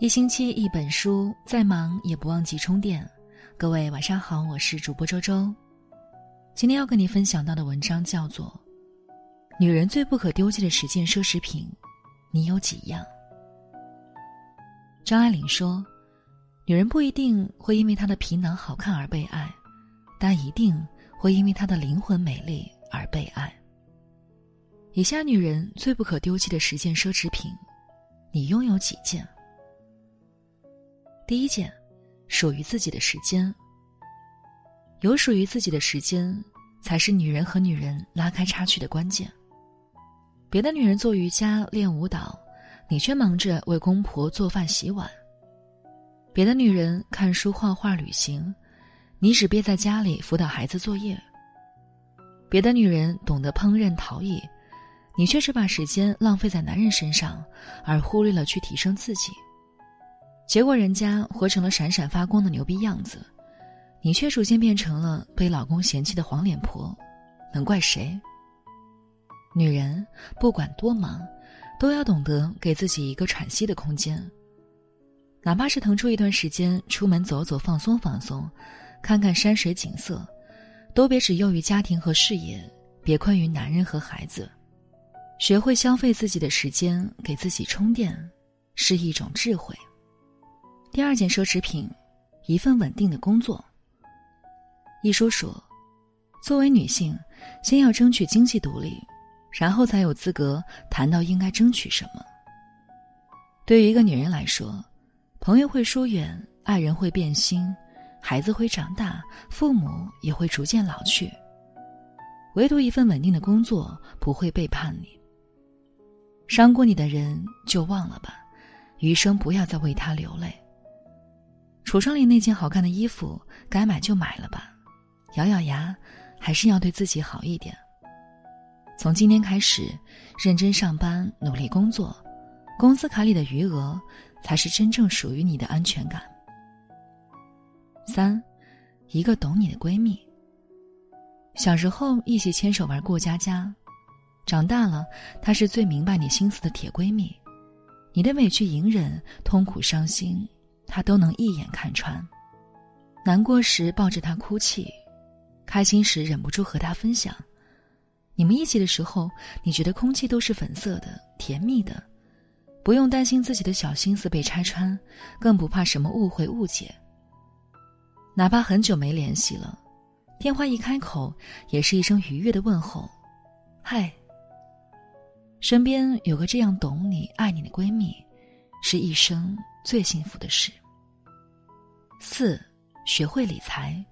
一星期一本书，再忙也不忘记充电。各位晚上好，我是主播周周。今天要跟你分享到的文章叫做《女人最不可丢弃的十件奢侈品》，你有几样？张爱玲说：“女人不一定会因为她的皮囊好看而被爱，但一定会因为她的灵魂美丽而被爱。”以下女人最不可丢弃的十件奢侈品，你拥有几件？第一件，属于自己的时间。有属于自己的时间，才是女人和女人拉开差距的关键。别的女人做瑜伽、练舞蹈，你却忙着为公婆做饭、洗碗；别的女人看书、画画、旅行，你只憋在家里辅导孩子作业；别的女人懂得烹饪、陶艺，你却只把时间浪费在男人身上，而忽略了去提升自己。结果，人家活成了闪闪发光的牛逼样子，你却逐渐变成了被老公嫌弃的黄脸婆，能怪谁？女人不管多忙，都要懂得给自己一个喘息的空间，哪怕是腾出一段时间出门走走、放松放松，看看山水景色，都别只囿于家庭和事业，别困于男人和孩子，学会消费自己的时间，给自己充电，是一种智慧。第二件奢侈品，一份稳定的工作。一书说，作为女性，先要争取经济独立，然后才有资格谈到应该争取什么。对于一个女人来说，朋友会疏远，爱人会变心，孩子会长大，父母也会逐渐老去，唯独一份稳定的工作不会背叛你。伤过你的人就忘了吧，余生不要再为他流泪。橱窗里那件好看的衣服，该买就买了吧，咬咬牙，还是要对自己好一点。从今天开始，认真上班，努力工作，工资卡里的余额，才是真正属于你的安全感。三，一个懂你的闺蜜。小时候一起牵手玩过家家，长大了，她是最明白你心思的铁闺蜜，你的委屈、隐忍、痛苦、伤心。他都能一眼看穿，难过时抱着他哭泣，开心时忍不住和他分享。你们一起的时候，你觉得空气都是粉色的、甜蜜的，不用担心自己的小心思被拆穿，更不怕什么误会误解。哪怕很久没联系了，电话一开口，也是一声愉悦的问候：“嗨。”身边有个这样懂你、爱你的闺蜜，是一生。最幸福的事。四，学会理财。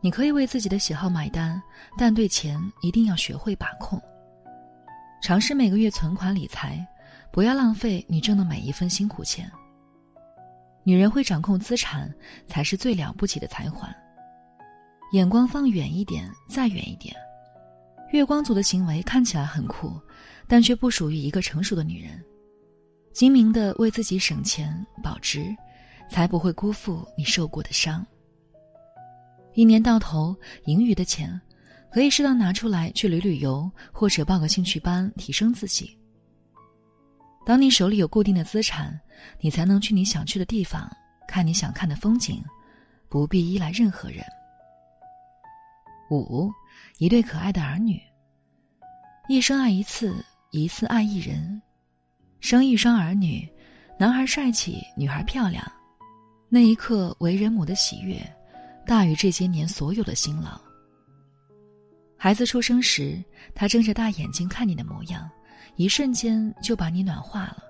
你可以为自己的喜好买单，但对钱一定要学会把控。尝试每个月存款理财，不要浪费你挣的每一分辛苦钱。女人会掌控资产，才是最了不起的财环。眼光放远一点，再远一点。月光族的行为看起来很酷，但却不属于一个成熟的女人。精明的为自己省钱保值，才不会辜负你受过的伤。一年到头盈余的钱，可以适当拿出来去旅旅游，或者报个兴趣班提升自己。当你手里有固定的资产，你才能去你想去的地方，看你想看的风景，不必依赖任何人。五，一对可爱的儿女。一生爱一次，一次爱一人。生一双儿女，男孩帅气，女孩漂亮，那一刻为人母的喜悦，大于这些年所有的辛劳。孩子出生时，他睁着大眼睛看你的模样，一瞬间就把你暖化了。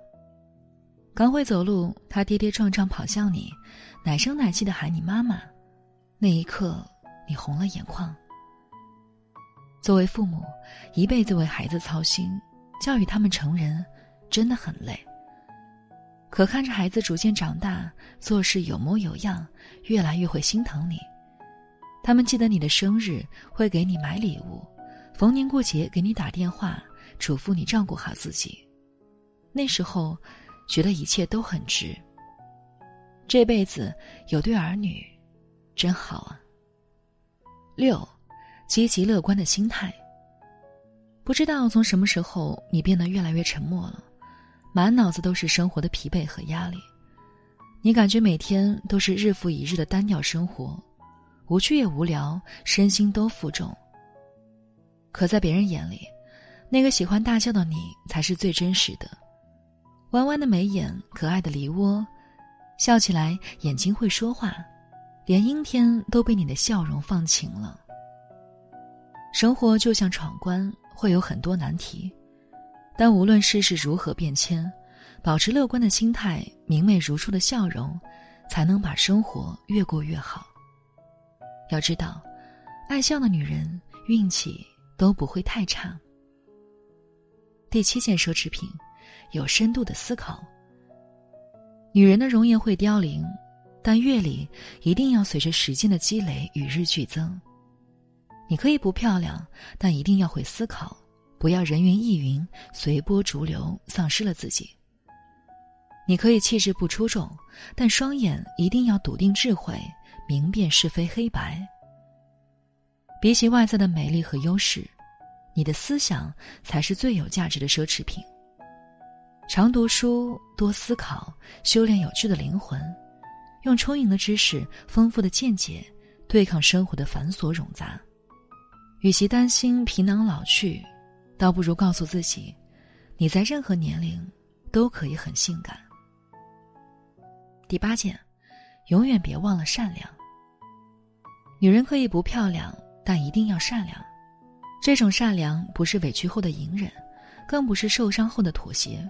刚会走路，他跌跌撞撞跑向你，奶声奶气的喊你妈妈，那一刻你红了眼眶。作为父母，一辈子为孩子操心，教育他们成人。真的很累。可看着孩子逐渐长大，做事有模有样，越来越会心疼你。他们记得你的生日，会给你买礼物，逢年过节给你打电话，嘱咐你照顾好自己。那时候，觉得一切都很值。这辈子有对儿女，真好啊。六，积极乐观的心态。不知道从什么时候，你变得越来越沉默了。满脑子都是生活的疲惫和压力，你感觉每天都是日复一日的单调生活，无趣也无聊，身心都负重。可在别人眼里，那个喜欢大笑的你才是最真实的。弯弯的眉眼，可爱的梨窝，笑起来眼睛会说话，连阴天都被你的笑容放晴了。生活就像闯关，会有很多难题，但无论世事如何变迁。保持乐观的心态，明媚如初的笑容，才能把生活越过越好。要知道，爱笑的女人运气都不会太差。第七件奢侈品，有深度的思考。女人的容颜会凋零，但阅历一定要随着时间的积累与日俱增。你可以不漂亮，但一定要会思考，不要人云亦云、随波逐流，丧失了自己。你可以气质不出众，但双眼一定要笃定智慧，明辨是非黑白。比起外在的美丽和优势，你的思想才是最有价值的奢侈品。常读书，多思考，修炼有趣的灵魂，用充盈的知识、丰富的见解，对抗生活的繁琐冗杂。与其担心皮囊老去，倒不如告诉自己，你在任何年龄都可以很性感。第八件，永远别忘了善良。女人可以不漂亮，但一定要善良。这种善良不是委屈后的隐忍，更不是受伤后的妥协，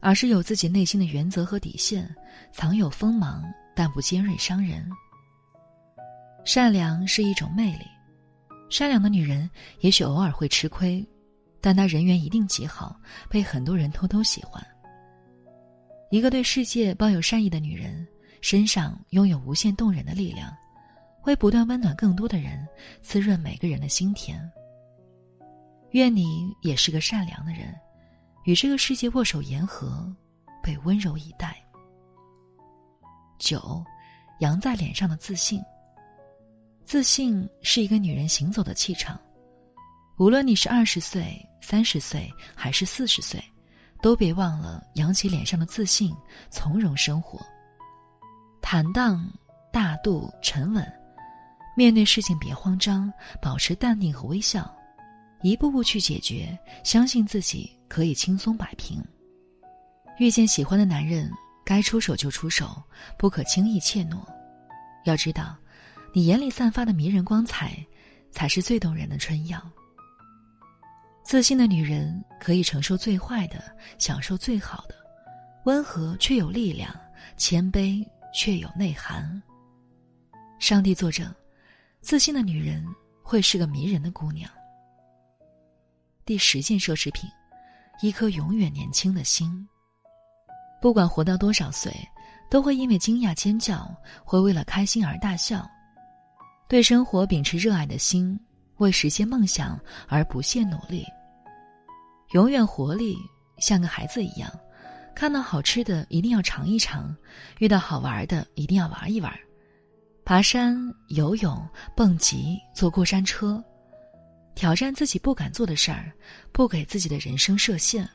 而是有自己内心的原则和底线，藏有锋芒，但不尖锐伤人。善良是一种魅力，善良的女人也许偶尔会吃亏，但她人缘一定极好，被很多人偷偷喜欢。一个对世界抱有善意的女人，身上拥有无限动人的力量，会不断温暖更多的人，滋润每个人的心田。愿你也是个善良的人，与这个世界握手言和，被温柔以待。九，扬在脸上的自信。自信是一个女人行走的气场，无论你是二十岁、三十岁还是四十岁。都别忘了扬起脸上的自信，从容生活，坦荡、大度、沉稳，面对事情别慌张，保持淡定和微笑，一步步去解决，相信自己可以轻松摆平。遇见喜欢的男人，该出手就出手，不可轻易怯懦。要知道，你眼里散发的迷人光彩，才是最动人的春药。自信的女人可以承受最坏的，享受最好的，温和却有力量，谦卑却有内涵。上帝作证，自信的女人会是个迷人的姑娘。第十件奢侈品，一颗永远年轻的心。不管活到多少岁，都会因为惊讶尖叫，会为了开心而大笑。对生活秉持热爱的心，为实现梦想而不懈努力。永远活力，像个孩子一样，看到好吃的一定要尝一尝，遇到好玩的一定要玩一玩，爬山、游泳、蹦极、坐过山车，挑战自己不敢做的事儿，不给自己的人生设限。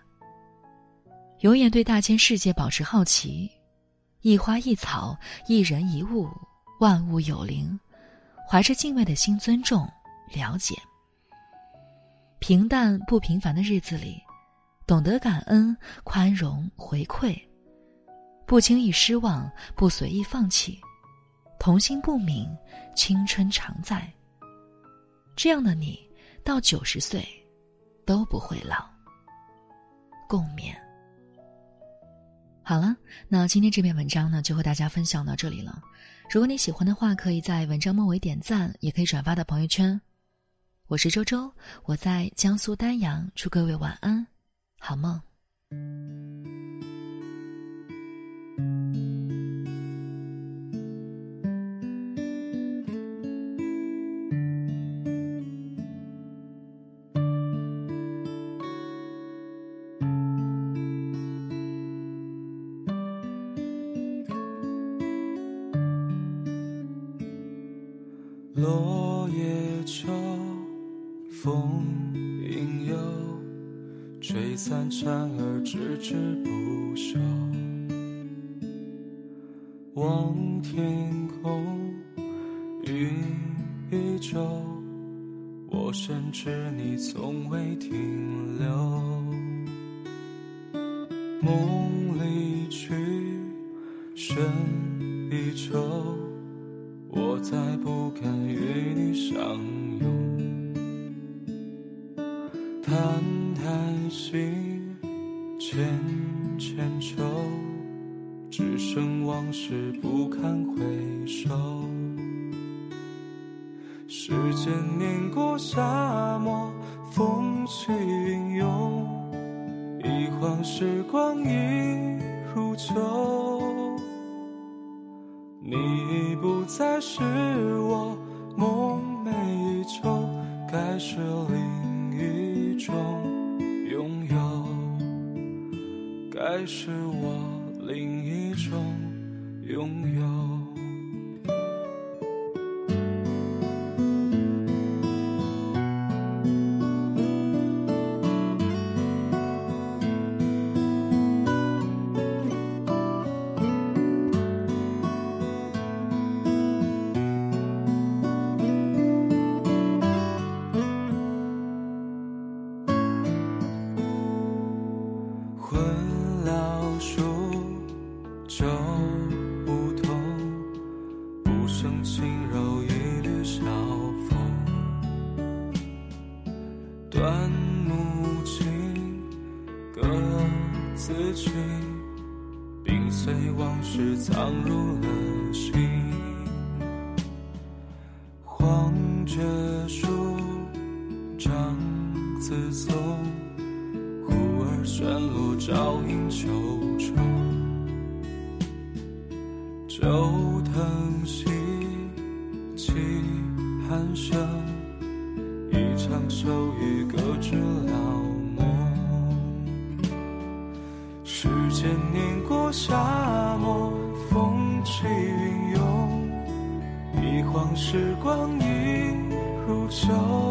永远对大千世界保持好奇，一花一草、一人一物，万物有灵，怀着敬畏的心尊重、了解。平淡不平凡的日子里，懂得感恩、宽容、回馈，不轻易失望，不随意放弃，童心不泯，青春常在。这样的你，到九十岁都不会老。共勉。好了，那今天这篇文章呢，就和大家分享到这里了。如果你喜欢的话，可以在文章末尾点赞，也可以转发到朋友圈。我是周周，我在江苏丹阳，祝各位晚安，好梦。落叶秋。风影悠，吹散蝉儿，迟迟不休。望天空，云依旧，我深知你从未停留。梦离去，深一愁，我再不敢与你相沙漠，风起云涌，一晃时光已如旧。你已不再是我梦寐以求，该是另一种拥有，该是我。手不同，无声轻柔一缕小风，断木琴，歌词曲，冰碎往事藏入了心。黄雀树，张子松，忽而旋落照映秋虫。藤兮起寒声，一场秋雨搁置了梦。时间碾过沙漠，风起云涌，一晃时光已如旧。